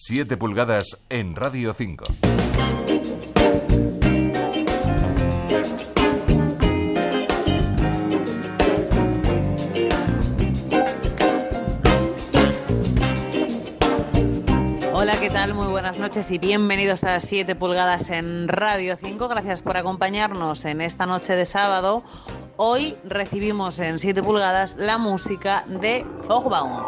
7 pulgadas en Radio 5. Hola, ¿qué tal? Muy buenas noches y bienvenidos a 7 pulgadas en Radio 5. Gracias por acompañarnos en esta noche de sábado. Hoy recibimos en 7 pulgadas la música de Fogbaum.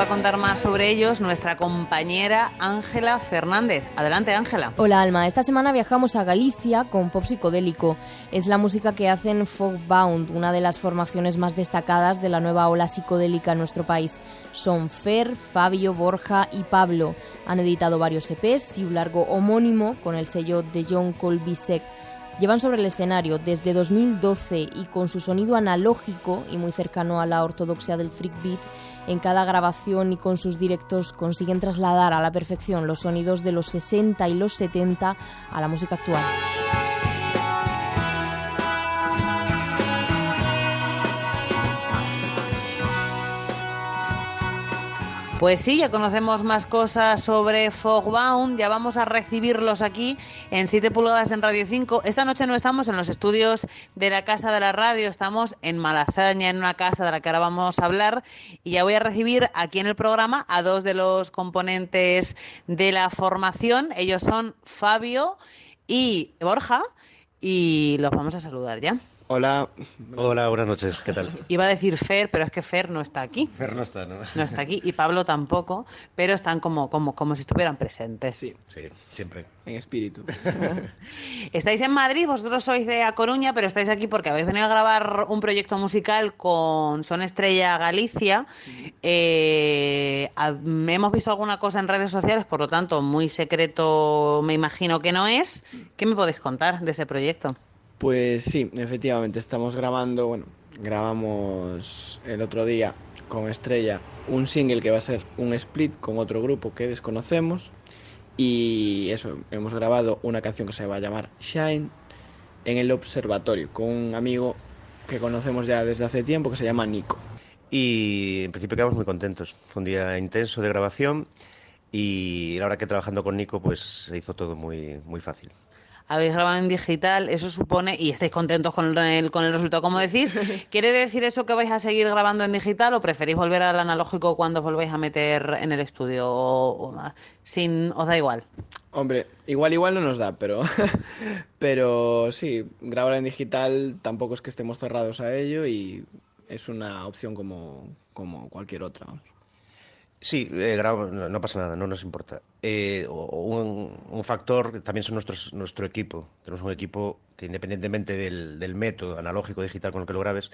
Va a contar más sobre ellos nuestra compañera Ángela Fernández. Adelante, Ángela. Hola, Alma. Esta semana viajamos a Galicia con pop psicodélico. Es la música que hacen Fogbound, una de las formaciones más destacadas de la nueva ola psicodélica en nuestro país. Son Fer, Fabio, Borja y Pablo. Han editado varios EPs y un largo homónimo con el sello de John Colby Sect. Llevan sobre el escenario desde 2012 y con su sonido analógico y muy cercano a la ortodoxia del freak beat, en cada grabación y con sus directos consiguen trasladar a la perfección los sonidos de los 60 y los 70 a la música actual. Pues sí, ya conocemos más cosas sobre Fogbound, ya vamos a recibirlos aquí en 7 pulgadas en Radio 5. Esta noche no estamos en los estudios de la Casa de la Radio, estamos en Malasaña, en una casa de la que ahora vamos a hablar, y ya voy a recibir aquí en el programa a dos de los componentes de la formación. Ellos son Fabio y Borja, y los vamos a saludar ya. Hola. Hola, buenas noches, ¿qué tal? Iba a decir Fer, pero es que Fer no está aquí. Fer no está, ¿no? No está aquí y Pablo tampoco, pero están como, como, como si estuvieran presentes. Sí, sí, siempre. En espíritu. estáis en Madrid, vosotros sois de A Coruña, pero estáis aquí porque habéis venido a grabar un proyecto musical con Son Estrella Galicia. Eh, hemos visto alguna cosa en redes sociales, por lo tanto, muy secreto me imagino que no es. ¿Qué me podéis contar de ese proyecto? Pues sí, efectivamente, estamos grabando, bueno, grabamos el otro día con Estrella un single que va a ser un split con otro grupo que desconocemos y eso, hemos grabado una canción que se va a llamar Shine en el observatorio con un amigo que conocemos ya desde hace tiempo que se llama Nico. Y en principio quedamos muy contentos. Fue un día intenso de grabación y la verdad que trabajando con Nico pues se hizo todo muy, muy fácil habéis grabado en digital, eso supone, y estáis contentos con el, con el resultado, como decís, ¿quiere decir eso que vais a seguir grabando en digital o preferís volver al analógico cuando os volvéis a meter en el estudio? O, sin, ¿Os da igual? Hombre, igual igual no nos da, pero, pero sí, grabar en digital tampoco es que estemos cerrados a ello y es una opción como, como cualquier otra. Sí, eh, no, no, pasa nada, no nos importa. Eh, un, un, factor también son nuestros, nuestro equipo. Tenemos un equipo que independientemente del, del, método analógico digital con el que lo grabes,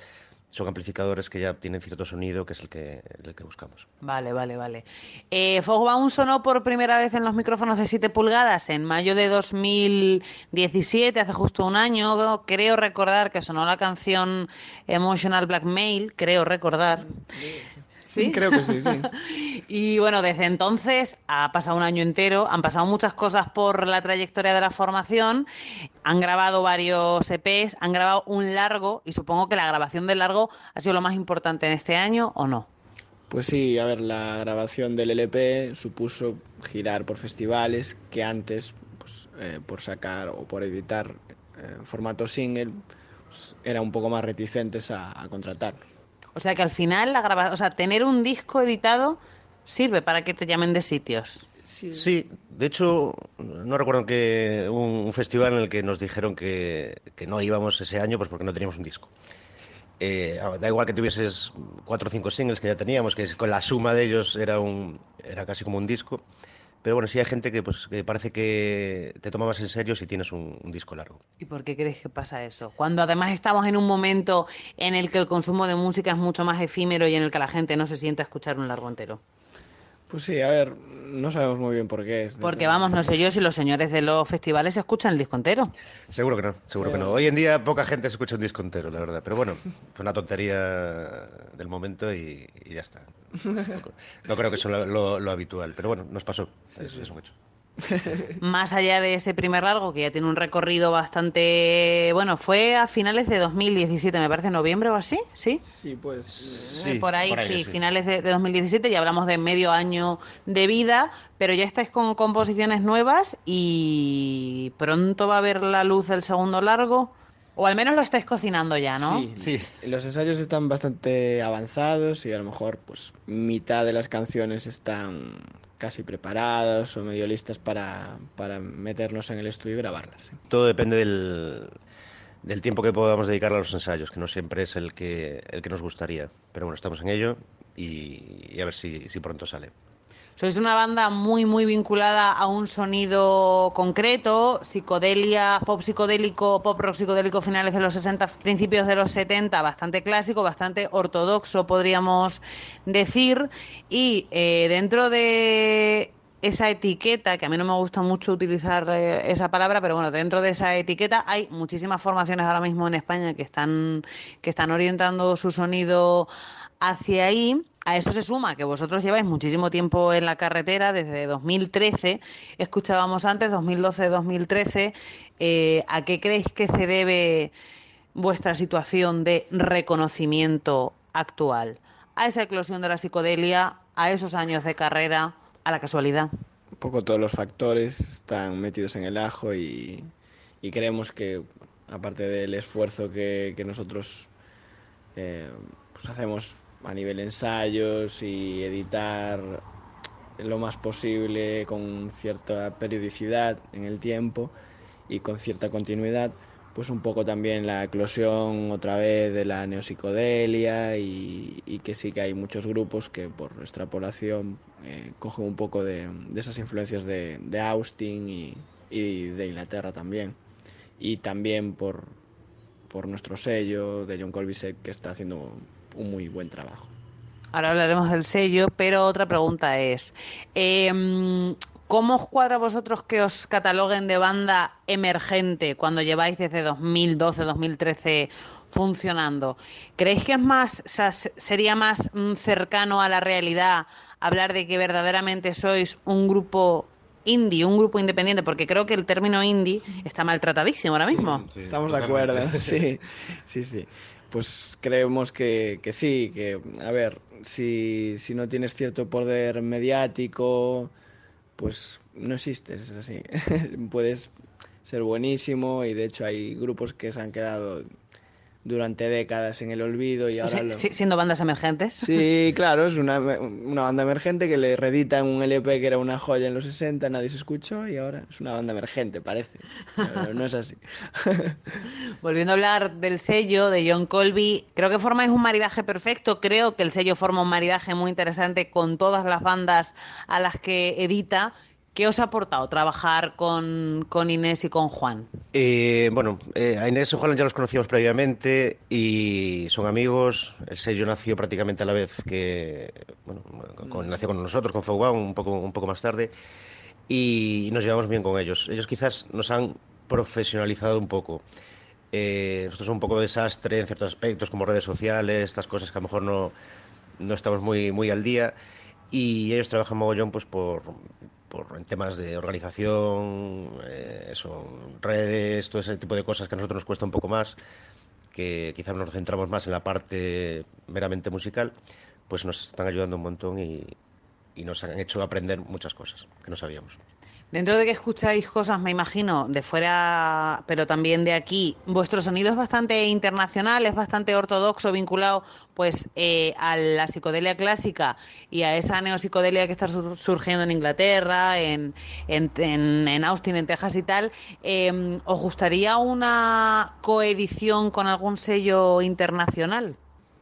son amplificadores que ya tienen cierto sonido, que es el que, el que buscamos. Vale, vale, vale. Eh, Fogbaum sonó por primera vez en los micrófonos de 7 pulgadas en mayo de 2017, hace justo un año. Creo recordar que sonó la canción Emotional Blackmail, creo recordar. ¿Sí? Creo que sí, sí. y bueno, desde entonces ha pasado un año entero, han pasado muchas cosas por la trayectoria de la formación, han grabado varios EPs, han grabado un largo y supongo que la grabación del largo ha sido lo más importante en este año o no. Pues sí, a ver, la grabación del LP supuso girar por festivales que antes, pues, eh, por sacar o por editar eh, formato single, pues, era un poco más reticentes a, a contratar. O sea que al final la graba... o sea, tener un disco editado sirve para que te llamen de sitios. Sí. sí, de hecho, no recuerdo que un, un festival en el que nos dijeron que, que, no íbamos ese año pues porque no teníamos un disco. Eh, da igual que tuvieses cuatro o cinco singles que ya teníamos, que con la suma de ellos era, un, era casi como un disco. Pero bueno, sí hay gente que, pues, que parece que te toma más en serio si tienes un, un, disco largo. ¿Y por qué crees que pasa eso? Cuando además estamos en un momento en el que el consumo de música es mucho más efímero y en el que la gente no se sienta a escuchar un largo entero. Pues sí, a ver, no sabemos muy bien por qué es. Porque vamos, no sé yo si los señores de los festivales escuchan el disco entero. Seguro que no, seguro que no. Hoy en día poca gente se escucha un disco entero, la verdad. Pero bueno, fue una tontería del momento y, ya está. No, creo que eso es lo, habitual, pero bueno, nos pasó. es, es un hecho. Más allá de ese primer largo, que ya tiene un recorrido bastante. Bueno, fue a finales de 2017, me parece, noviembre o así, ¿sí? Sí, pues. Eh, por ahí, sí, finales de, 2017, ya hablamos de medio año de vida, pero ya estáis con composiciones nuevas y pronto va a ver la luz el segundo largo. O al menos lo estáis cocinando ya, ¿no? Sí, sí. Los ensayos están bastante avanzados y a lo mejor pues mitad de las canciones están casi preparadas o medio listas para, para meternos en el estudio y grabarlas. Todo depende del, del tiempo que podamos dedicar a los ensayos, que no siempre es el que, el que nos gustaría. Pero bueno, estamos en ello y, a ver si, si pronto sale. Sois una banda muy, muy vinculada a un sonido concreto, psicodelia, pop psicodélico, pop rock psicodélico finales de los 60, principios de los 70, bastante clásico, bastante ortodoxo, podríamos decir. Y eh, dentro de esa etiqueta, que a mí no me gusta mucho utilizar eh, esa palabra, pero bueno, dentro de esa etiqueta hay muchísimas formaciones ahora mismo en España que están, que están orientando su sonido hacia ahí. A eso se suma que vosotros lleváis muchísimo tiempo en la carretera, desde 2013, escuchábamos antes, 2012-2013. Eh, ¿A qué creéis que se debe vuestra situación de reconocimiento actual? ¿A esa eclosión de la psicodelia? ¿A esos años de carrera? ¿A la casualidad? Un poco todos los factores están metidos en el ajo y, creemos que, aparte del esfuerzo que, nosotros eh, pues hacemos a nivel ensayos y editar lo más posible con cierta periodicidad en el tiempo y con cierta continuidad, pues un poco también la eclosión otra vez de la neopsicodelia y, y que sí que hay muchos grupos que por extrapolación eh, cogen un poco de, esas influencias de, Austin y, y, de Inglaterra también. Y también por, por nuestro sello de John Colby que está haciendo un muy buen trabajo. Ahora hablaremos del sello, pero otra pregunta es, em, ¿cómo os cuadra a vosotros que os cataloguen de banda emergente cuando lleváis desde 2012, 2013 funcionando? ¿Creéis que es más, sería más mm, cercano a la realidad hablar de que verdaderamente sois un grupo indie, un grupo independiente, porque creo que el término indie está maltratadísimo ahora mismo. Estamos de acuerdo, sí, sí, sí pues creemos que, que, sí, que, a ver, si, si no tienes cierto poder mediático, pues no existes, es así. Puedes ser buenísimo y de hecho hay grupos que se han quedado durante décadas en el olvido y ahora... Siendo bandas emergentes. Sí, claro, es una, una banda emergente que le redita en un LP que era una joya en los 60, nadie se escuchó y ahora es una banda emergente, parece. Pero no es así. Volviendo a hablar del sello de John Colby, creo que formáis un maridaje perfecto, creo que el sello forma un maridaje muy interesante con todas las bandas a las que edita ¿Qué os ha aportado trabajar con, Inés y con Juan? Eh, bueno, eh, a Inés y Juan ya los conocíamos previamente y son amigos. El sello nació prácticamente a la vez que, bueno, nació con nosotros, con Fogba, un poco, un poco más tarde, y nos llevamos bien con ellos. Ellos quizás nos han profesionalizado un poco. Eh, nosotros somos un poco desastre en ciertos aspectos, como redes sociales, estas cosas que a lo mejor no, no estamos muy, muy al día y ellos trabajan mogollón pues por, por en temas de organización, eh, eso, redes, todo ese tipo de cosas que a nosotros nos cuesta un poco más, que quizás nos centramos más en la parte meramente musical, pues nos están ayudando un montón y, y nos han hecho aprender muchas cosas que no sabíamos. Dentro de que escucháis cosas, me imagino, de fuera, pero también de aquí, vuestro sonido es bastante internacional, es bastante ortodoxo, vinculado pues eh, a la psicodelia clásica y a esa neopsicodelia que está surgiendo en Inglaterra, en, en, Austin, en Texas y tal. Em, ¿Os gustaría una coedición con algún sello internacional?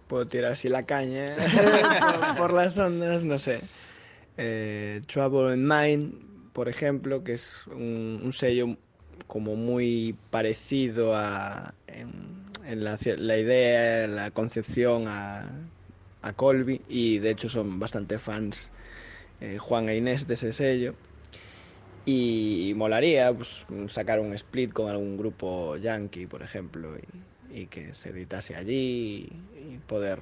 Puedo tirar así la caña ¿eh? por, las ondas, no sé. Eh, Trouble in Mind por ejemplo, que es un, sello como muy parecido a, en, la, idea, la concepción a, a, Colby y de hecho son bastante fans eh, Juan e Inés de ese sello. Y, molaría pues, sacar un split con algún grupo yankee, por ejemplo, y, que se editase allí y poder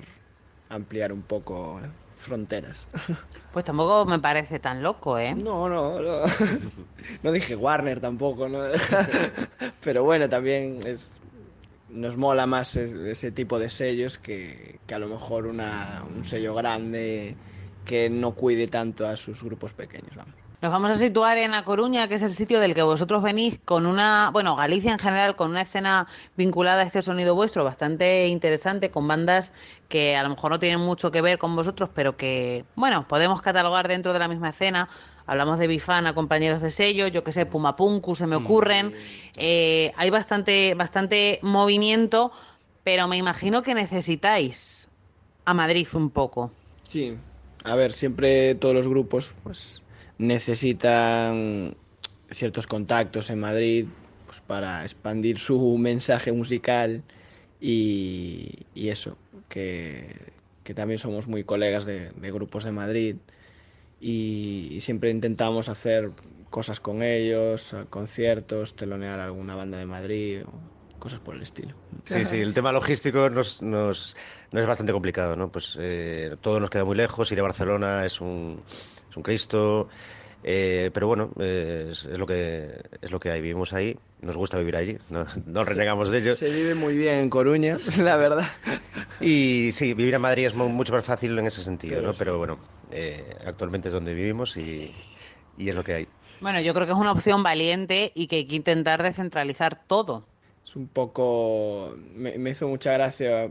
ampliar un poco fronteras. Pues tampoco me parece tan loco, ¿eh? No, no, no, no dije Warner tampoco, ¿no? Pero bueno, también es, nos mola más ese tipo de sellos que, que a lo mejor una, un sello grande que no cuide tanto a sus grupos pequeños, vamos. Nos vamos a situar en A Coruña, que es el sitio del que vosotros venís con una, bueno, Galicia en general, con una escena vinculada a este sonido vuestro bastante interesante, con bandas que a lo mejor no tienen mucho que ver con vosotros, pero que, bueno, podemos catalogar dentro de la misma escena. Hablamos de Bifana, compañeros de sello, yo que sé, Pumapunku, se me ocurren. Eh, hay bastante, bastante movimiento, pero me imagino que necesitáis a Madrid un poco. Sí, a ver, siempre todos los grupos, pues necesitan ciertos contactos en Madrid pues, para expandir su mensaje musical y, y eso, que, que, también somos muy colegas de, grupos de Madrid y, siempre intentamos hacer cosas con ellos, conciertos, telonear a alguna banda de Madrid. Cosas por el estilo. Sí, sí, el tema logístico nos, nos, nos es bastante complicado, ¿no? Pues eh, todo nos queda muy lejos, ir a Barcelona es un, es un Cristo. Eh, pero bueno, eh, es, es, lo que es lo que hay. Vivimos ahí, nos gusta vivir allí, no, no renegamos de ello. Se vive muy bien en Coruña, la verdad. Y sí, vivir en Madrid es mucho más fácil en ese sentido, pero, ¿no? Pero bueno, eh, actualmente es donde vivimos y, y es lo que hay. Bueno, yo creo que es una opción valiente y que hay que intentar descentralizar todo. Es un poco. Me, me hizo mucha gracia,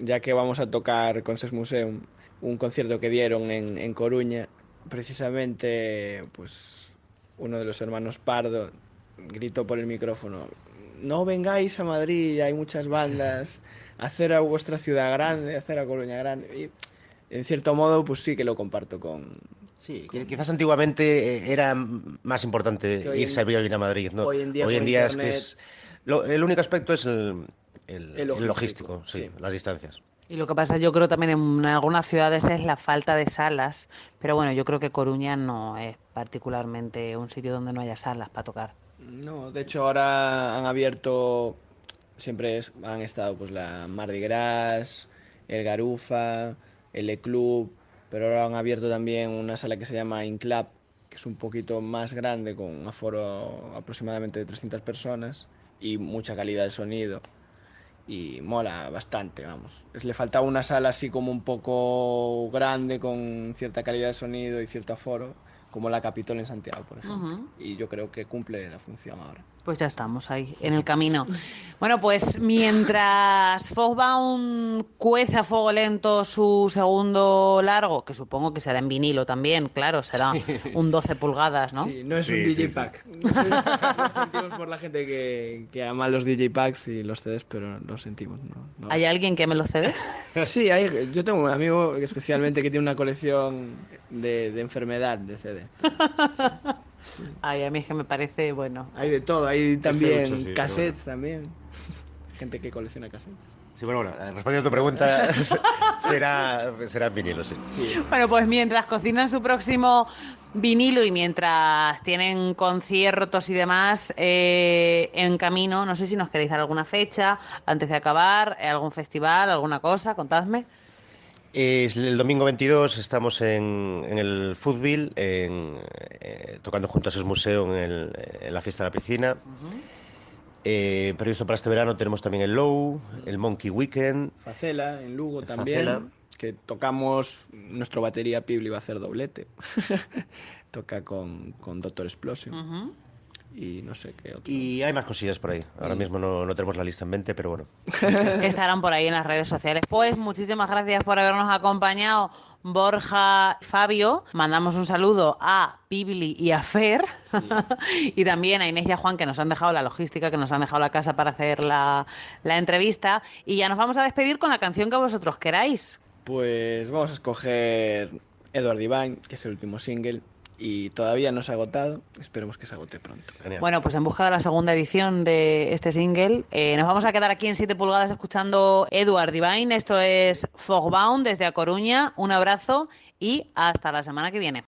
ya que vamos a tocar con Ses Museum, un concierto que dieron en, en Coruña precisamente pues uno de los hermanos Pardo gritó por el micrófono no vengáis a Madrid hay muchas bandas hacer a vuestra ciudad grande hacer a Coruña grande y en cierto modo pues sí que lo comparto con Sí, quizás antiguamente era más importante irse a vivir a Madrid, ¿no? Hoy en día, hoy en día internet... es que es lo, el único aspecto es el, el, El logístico, el logístico sí, sí. las distancias. Y lo que pasa, yo creo también en algunas ciudades es la falta de salas, pero bueno, yo creo que Coruña no es particularmente un sitio donde no haya salas para tocar. No, de hecho ahora han abierto, siempre es- han estado pues la Mardi Gras, el Garufa, el E Club, pero ahora han abierto también una sala que se llama Inclub, que es un poquito más grande, con un aforo aproximadamente de 300 personas y mucha calidad de sonido. Y mola bastante, vamos. Le faltaba una sala así como un poco grande, con cierta calidad de sonido y cierto aforo, como la Capitol en Santiago, por ejemplo. Y yo creo que cumple la función ahora. Pues ya estamos ahí, en el camino. Bueno, pues mientras Fogbound cuece a fuego lento su segundo largo, que supongo que será en vinilo también, claro, será un 12 pulgadas, ¿no? Sí, no es Sí, un sí, DJ sí. pack. lo sentimos por la gente que, que ama los DJ packs y los CDs, pero lo sentimos. No, no. ¿Hay alguien que me lo cedes? Sí, hay, yo tengo un amigo especialmente que tiene una colección de, de enfermedad de CD. Ay, a mí es que me parece, bueno. Hay de todo, hay también sí, cassettes también. Gente que colecciona cassettes. Sí, bueno, bueno, respondiendo a tu pregunta, será, será vinilo, sí. Bueno, pues mientras cocinan su próximo vinilo y mientras tienen conciertos y demás eh, en camino, no sé si nos queréis dar alguna fecha antes de acabar, eh, algún festival, alguna cosa, contadme. Es el domingo 22 estamos en, en el eh, tocando junto a Sus Museo en, el- en la fiesta de la piscina. Eh, previsto para este verano tenemos también el Low, el Monkey Weekend. Facela, en Lugo también. Facela. Que tocamos, nuestro batería Pibli va a hacer doblete. Toca con, con Doctor Explosion. Y no sé qué otro. Y hay más cosillas por ahí. Ahora mismo no, no tenemos la lista en mente, pero bueno. Estarán por ahí en las redes sociales. Pues muchísimas gracias por habernos acompañado, Borja, Fabio. Mandamos un saludo a Pibli y a Fer. y también a Inés y a Juan, que nos han dejado la logística, que nos han dejado la casa para hacer la, la entrevista. Y ya nos vamos a despedir con la canción que vosotros queráis. Pues vamos a escoger Edward Divine, que es el último single. Y todavía no se ha agotado. Esperemos que se agote pronto. Genial. Bueno, pues en busca de la segunda edición de este single, eh, nos vamos a quedar aquí en 7 pulgadas escuchando Edward Divine. Esto es Fogbound desde A Coruña. Un abrazo y hasta la semana que viene.